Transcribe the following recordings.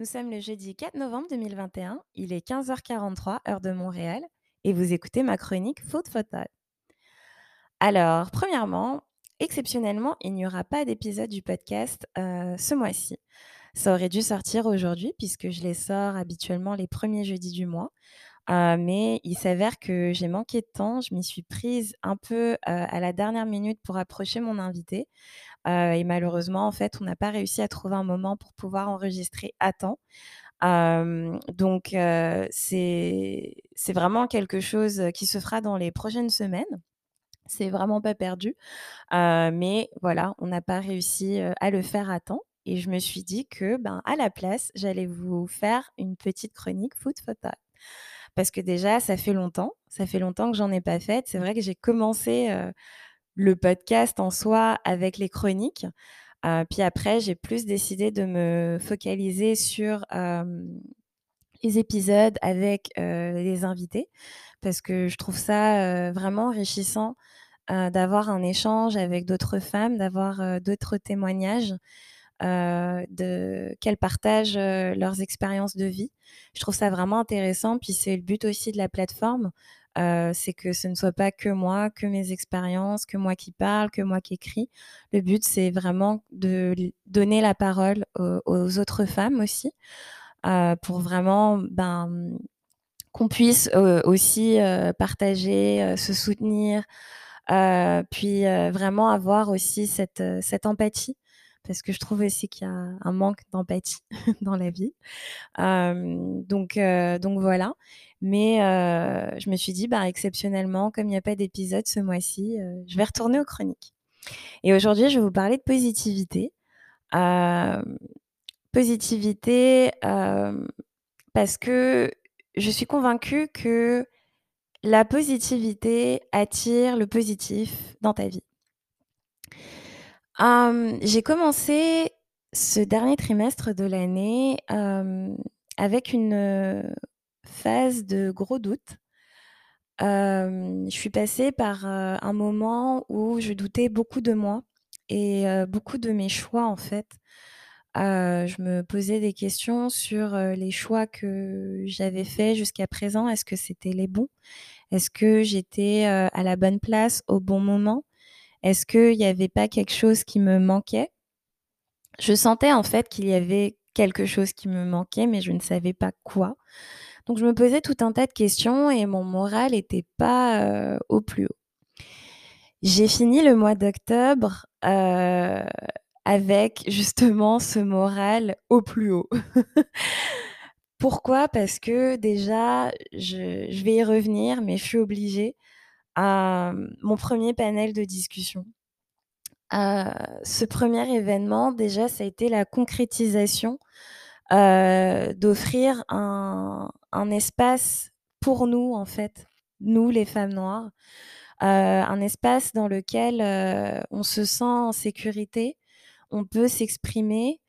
Nous sommes le jeudi 4 novembre 2021, il est 15h43 heure de Montréal et vous écoutez ma chronique Food Thought. Alors, premièrement, exceptionnellement, il n'y aura pas d'épisode du podcast euh, ce mois-ci. Ça aurait dû sortir aujourd'hui puisque je les sors habituellement les premiers jeudis du mois. Mais il s'avère que j'ai manqué de temps. Je m'y suis prise un peu à la dernière minute pour approcher mon invité. Et malheureusement, en fait, on n'a pas réussi à trouver un moment pour pouvoir enregistrer à temps. donc, c'est vraiment quelque chose qui se fera dans les prochaines semaines. C'est vraiment pas perdu. mais voilà, on n'a pas réussi à le faire à temps. Et je me suis dit que, ben, à la place, j'allais vous faire une petite chronique foot photo. Parce que déjà, ça fait longtemps. Ça fait longtemps que j'en ai pas fait. C'est vrai que j'ai commencé le podcast en soi avec les chroniques. puis après, j'ai plus décidé de me focaliser sur les épisodes avec les invités parce que je trouve ça vraiment enrichissant d'avoir un échange avec d'autres femmes, d'avoir d'autres témoignages. De qu'elles partagent leurs expériences de vie. Je trouve ça vraiment intéressant. Puis c'est le but aussi de la plateforme, c'est que ce ne soit pas que moi, que mes expériences, que moi qui parle, que moi qui écris. Le but, c'est vraiment de donner la parole aux, autres femmes aussi, pour vraiment ben, qu'on puisse aussi partager, se soutenir, puis vraiment avoir aussi cette, cette empathie parce que je trouve aussi qu'il y a un manque d'empathie dans la vie. donc, donc voilà. Mais je me suis dit, bah, exceptionnellement, comme il n'y a pas d'épisode ce mois-ci, je vais retourner aux chroniques. Et aujourd'hui, je vais vous parler de positivité. positivité parce que je suis convaincue que la positivité attire le positif dans ta vie. J'ai commencé ce dernier trimestre de l'année avec une phase de gros doutes. je suis passée par un moment où je doutais beaucoup de moi et beaucoup de mes choix en fait. je me posais des questions sur les choix que j'avais faits jusqu'à présent. Est-ce que c'était les bons? Est-ce que j'étais à la bonne place au bon moment? Est-ce qu'il n'y avait pas quelque chose qui me manquait? Je sentais en fait qu'il y avait quelque chose qui me manquait, mais je ne savais pas quoi. Donc je me posais tout un tas de questions et mon moral n'était pas au plus haut. J'ai fini le mois d'octobre avec justement ce moral au plus haut. Pourquoi? Parce que déjà, je, vais y revenir, mais je suis obligée mon premier panel de discussion. ce premier événement, déjà, ça a été la concrétisation euh, d'offrir un, espace pour nous, en fait, nous les femmes noires, euh, un espace dans lequel euh, on se sent en sécurité, on peut s'exprimer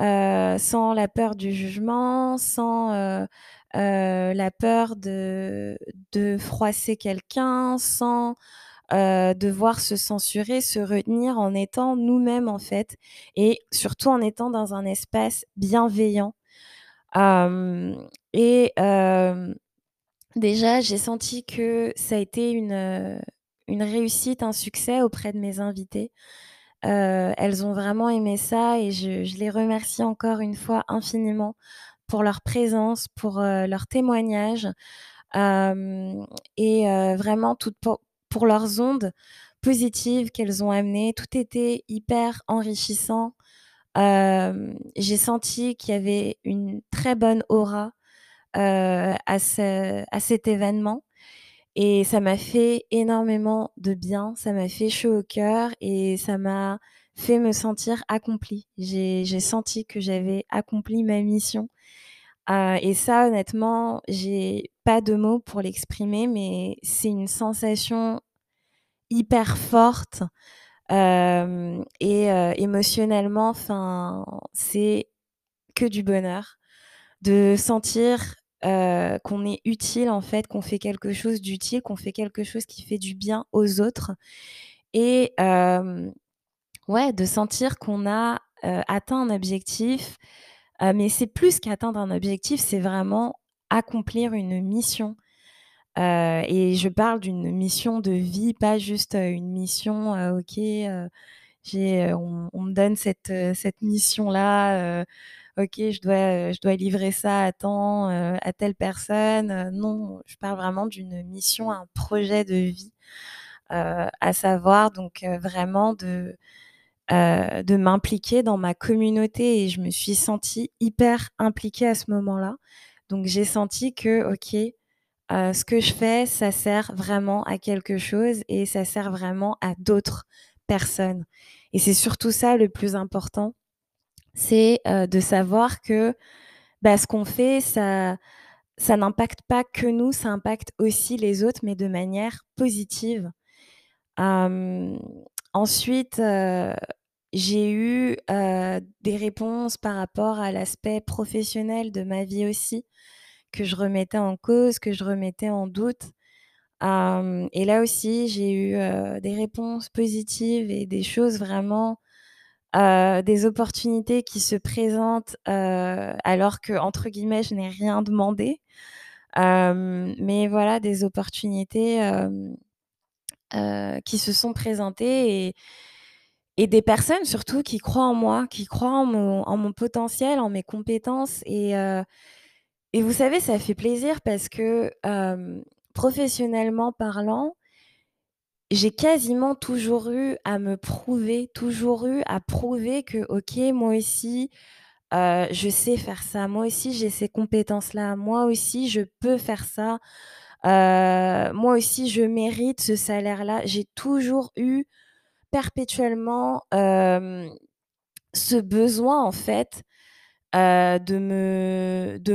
sans la peur du jugement, sans la peur de, froisser quelqu'un, sans devoir se censurer, se retenir en étant nous-mêmes en fait, et surtout en étant dans un espace bienveillant. et déjà, j'ai senti que ça a été une, réussite, un succès auprès de mes invités. elles ont vraiment aimé ça et je, les remercie encore une fois infiniment pour leur présence, pour leur témoignage et vraiment pour, leurs ondes positives qu'elles ont amenées. Tout était hyper enrichissant. j'ai senti qu'il y avait une très bonne aura à cet événement. Et ça m'a fait énormément de bien, ça m'a fait chaud au cœur et ça m'a fait me sentir accomplie. J'ai senti que j'avais accompli ma mission. et ça, honnêtement, j'ai pas de mots pour l'exprimer, mais c'est une sensation hyper forte et émotionnellement, enfin, c'est que du bonheur de sentir qu'on est utile en fait, qu'on fait quelque chose d'utile, qu'on fait quelque chose qui fait du bien aux autres et ouais, de sentir qu'on a atteint un objectif mais c'est plus qu'atteindre un objectif, c'est vraiment accomplir une mission. Et je parle d'une mission de vie, pas juste, une mission, OK, j'ai, on on me donne cette, cette mission-là, OK, je dois, je dois livrer ça à temps, à telle personne, non, je parle vraiment d'une mission, un projet de vie, à savoir donc vraiment de, heu, de m'impliquer dans ma communauté et je me suis sentie hyper impliquée à ce moment-là. Donc j'ai senti que OK, heu, ce que je fais, ça sert vraiment à quelque chose et ça sert vraiment à d'autres personnes et c'est surtout ça le plus important, c'est, heu, de savoir que, bah, ce qu'on fait, ça ça n'impacte pas que nous, ça impacte aussi les autres, mais de manière positive. Ensuite, heu, j'ai eu, heu, des réponses par rapport à l'aspect professionnel de ma vie aussi, que je remettais en cause, que je remettais en doute. Et là aussi, j'ai eu, heu, des réponses positives et des choses vraiment, des opportunités qui se présentent, alors que entre guillemets «je n'ai rien demandé». Mais voilà, des opportunités, heu, qui se sont présentées et des personnes surtout qui croient en moi, qui croient en mon en mon potentiel, en mes compétences et heu et vous savez, ça fait plaisir parce que, hem, professionnellement parlant j'ai quasiment toujours eu à me prouver, toujours eu à prouver que OK, moi aussi, je sais faire ça, moi aussi j'ai ces compétences-là, moi aussi je peux faire ça, heu, moi aussi je mérite ce salaire-là. J'ai toujours eu perpétuellement, ce besoin en fait, heu, de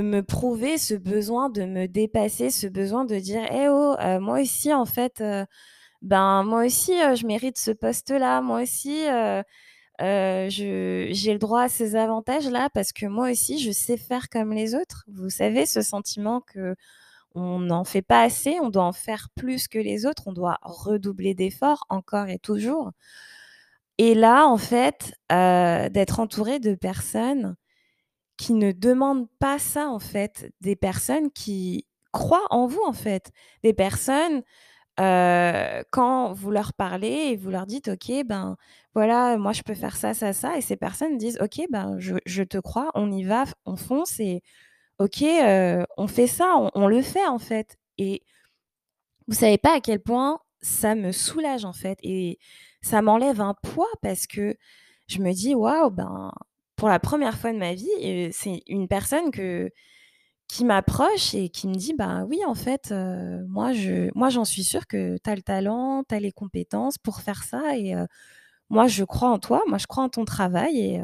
me prouver, ce besoin de me dépasser, ce besoin de dire: «Eh oh, heu, moi aussi en fait, ben, moi aussi, je mérite ce poste-là, moi aussi, j'ai le droit à ces avantages-là parce que moi aussi je sais faire comme les autres». Vous savez ce sentiment qu'on n'en fait pas assez, on doit en faire plus que les autres, on doit redoubler d'efforts encore et toujours. Et là, en fait, heu, d'être entourée de personnes qui ne demandent pas ça, en fait, des personnes qui croient en vous, en fait, des personnes Heu, quand vous leur parlez et vous leur dites: «OK, ben, voilà, moi je peux faire ça, ça, ça» et ces personnes disent: «OK, ben, je je te crois, on y va, on fonce et OK, on fait ça, on le fait, en fait» et vous savez pas à quel point ça me soulage, en fait et ça m'enlève un poids parce que je me dis: «Waouh, ben, pour la première fois de ma vie, c'est une personne qui m'approche et qui me dit: «Bah, oui, en fait, moi je moi j'en suis sûre que tu as le talent, tu as les compétences pour faire ça et moi je crois en toi, moi je crois en ton travail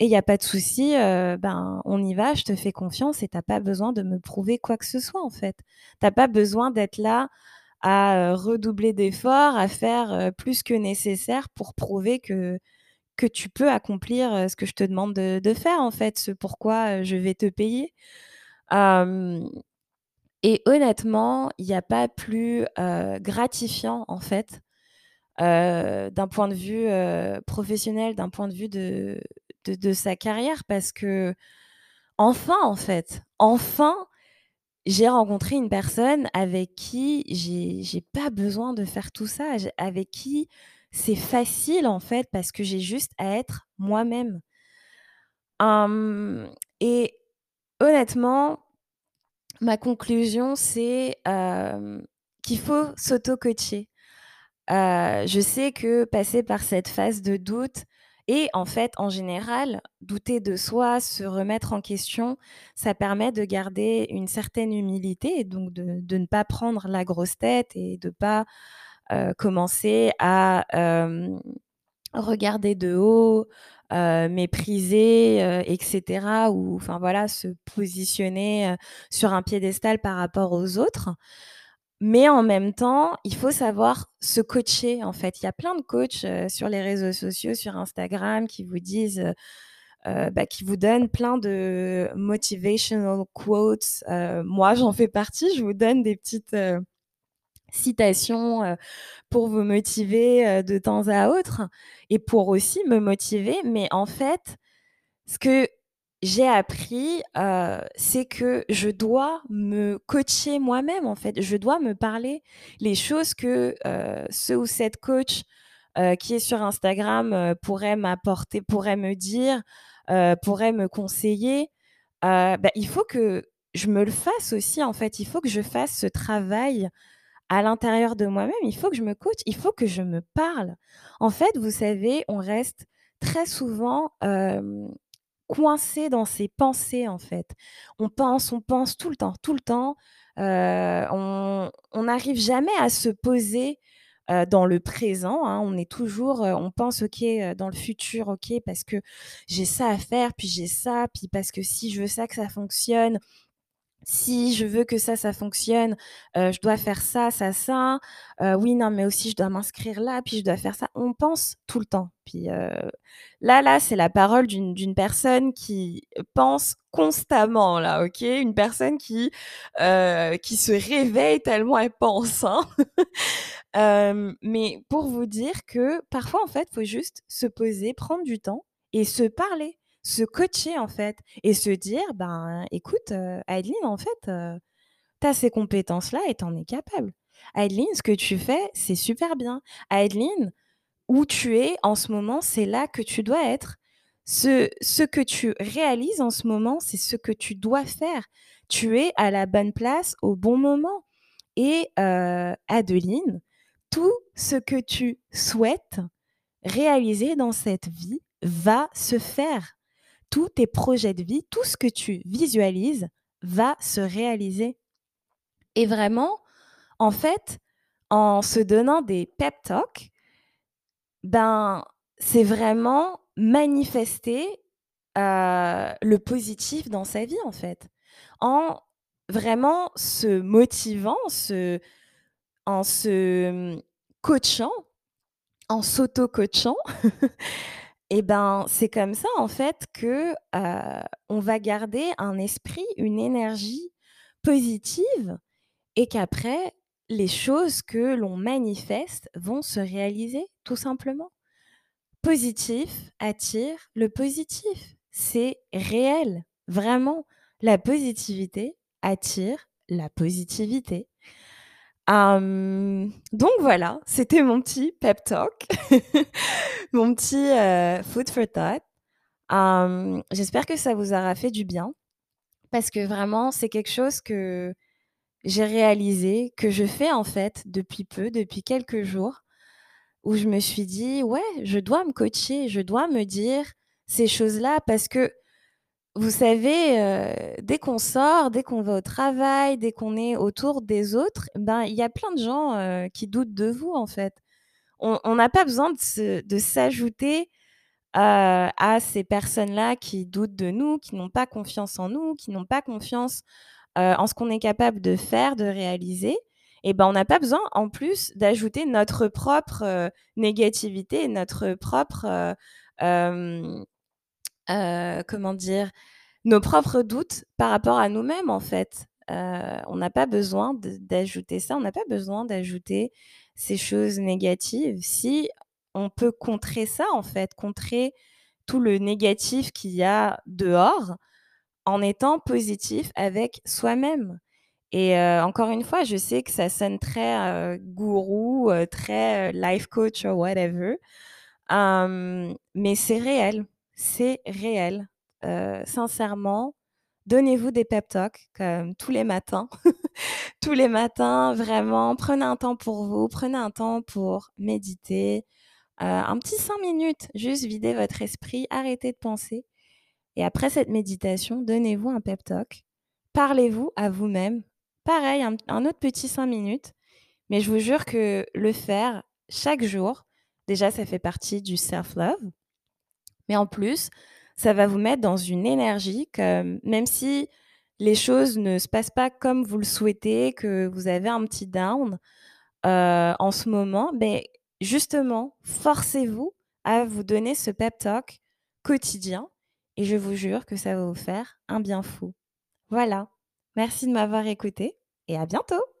et il y a pas de souci, heu, ben, on y va, je te fais confiance et tu as pas besoin de me prouver quoi que ce soit, en fait. Tu as pas besoin d'être là à, heu, redoubler d'efforts, à faire, heu, plus que nécessaire pour prouver que tu peux accomplir, ce que je te demande de faire, en fait, ce pourquoi, je vais te payer». Et honnêtement, il y a pas plus, gratifiant en fait, d'un point de vue, professionnel, d'un point de vue de de sa carrière parce qu'enfin, en fait, enfin, j'ai rencontré une personne avec qui j'ai pas besoin de faire tout ça, avec qui c'est facile en fait parce que j'ai juste à être moi-même. Et honnêtement Ma conclusion, c'est, qu'il faut s'auto-coacher. Je sais que passer par cette phase de doute et en fait, en général, douter de soi, se remettre en question, ça permet de garder une certaine humilité et donc de ne pas prendre la grosse tête et de pas, heu, commencer à, Regarder de haut, heu, mépriser, heu et cetera ou enfin voilà, se positionner, sur un piédestal par rapport aux autres. Mais en même temps, il faut savoir se coacher, en fait. Il y a plein de coachs, heu, sur les réseaux sociaux, sur Instagram qui vous disent, heu heu, bah, qui vous donnent plein de motivational quotes. Moi, j'en fais partie. Je vous donne des petites, citations, pour vous motiver, de temps à autre et pour aussi me motiver. Mais en fait, ce que j'ai appris, c'est que je dois me coacher moi-même, en fait. Je dois me parler les choses que, ce ou cette coach, qui est sur Instagram, pourrait m'apporter, pourrait me dire, pourrait me conseiller. Bah, il faut que je me le fasse aussi, en fait. Il faut que je fasse ce travail à l'intérieur de moi-même. Il faut que je me coach, il faut que je me parle. En fait, vous savez, on reste très souvent, coincé dans ses pensées, en fait. On pense, on pense tout le temps, tout le temps. Heu, on n'arrive jamais à se poser, heu, dans le présent, hein. On est toujours, heu, on pense: «OK, dans le futur, OK, parce que j'ai ça à faire, puis j'ai ça, puis parce que si je veux ça, que ça fonctionne, si je veux que ça, ça fonctionne, heu, je dois faire ça, ça, ça. Heu, oui, non, mais aussi je dois m'inscrire là, puis je dois faire ça. On pense tout le temps. Puis, heu, là là, c'est la parole d'une personne qui pense constamment là, OK? Une personne qui, qui se réveille tellement elle pense, hein. Mais pour vous dire que parfois, en fait, faut juste se poser, prendre du temps et se parler, se coacher, en fait et se dire: «Ben, écoute, heu, Adeline, en fait, heu, tu as ces compétences-là et tu en es capable. Adeline, ce que tu fais, c'est super bien. Adeline, où tu es en ce moment, c'est là que tu dois être. Ce que tu réalises en ce moment, c'est ce que tu dois faire. Tu es à la bonne place au bon moment et heu, Adeline, tout ce que tu souhaites réaliser dans cette vie va se faire. Tous tes projets de vie, tout ce que tu visualises va se réaliser» et vraiment, en fait, en se donnant des pep talks ben, c'est vraiment manifester, heu, le positif dans sa vie, en fait. En vraiment se motivant, en se, mmh, coachant, en s'auto-coachant et ben, c'est comme ça, en fait, que, on va garder un esprit, une énergie positive et qu'après, les choses que l'on manifeste vont se réaliser, tout simplement. Positif attire le positif. C'est réel, vraiment. La positivité attire la positivité. Hem, donc voilà, c'était mon petit pep talk, mon petit, heu, food for thought. Hem, j'espère que ça vous aura fait du bien parce que vraiment, c'est quelque chose que j'ai réalisé, que je fais, en fait, depuis peu, depuis quelques jours où je me suis dit: «Ouais, je dois me coacher, je dois me dire ces choses-là» parce que vous savez, heu, dès qu'on sort, dès qu'on va au travail, dès qu'on est autour des autres, ben, il y a plein de gens, heu, qui doutent de vous, en fait. On n'a pas besoin de s'ajouter, heu, à ces personnes-là qui doutent de nous, qui n'ont pas confiance en nous, qui n'ont pas confiance, en ce qu'on est capable de faire, de réaliser et ben, on n'a pas besoin, en plus, d'ajouter notre propre, négativité, notre propre, heu, comment dire? Nos propres doutes par rapport à nous-mêmes, en fait. Heu, on n'a pas besoin d'ajouter ça, on n'a pas besoin d'ajouter ces choses négatives si on peut contrer ça, en fait, contrer tout le négatif qu'il y a dehors en étant positif avec soi-même et heu, encore une fois, je sais que ça sonne très, gourou, très, life coach or whatever, mais c'est réel, c'est réel. Heu, sincèrement, donnez-vous des pep talks comme tous les matins. Tous les matins, vraiment, prenez un temps pour vous, prenez un temps pour méditer, heu, un petit 5 minutes, juste vider votre esprit, arrêtez de penser et après cette méditation, donnez-vous un pep talk. Parlez-vous à vous-même. Pareil, un un autre petit 5 minutes, mais je vous jure que le faire chaque jour, déjà, ça fait partie du self love mais en plus, ça va vous mettre dans une énergie comme même si les choses ne se passent pas comme vous le souhaitez, que vous avez un petit down, heu, en ce moment, beh, justement, forcez-vous à vous donner ce pep talk quotidien et je vous jure que ça va vous faire un bien fou. Voilà, merci de m'avoir écoutée et à bientôt!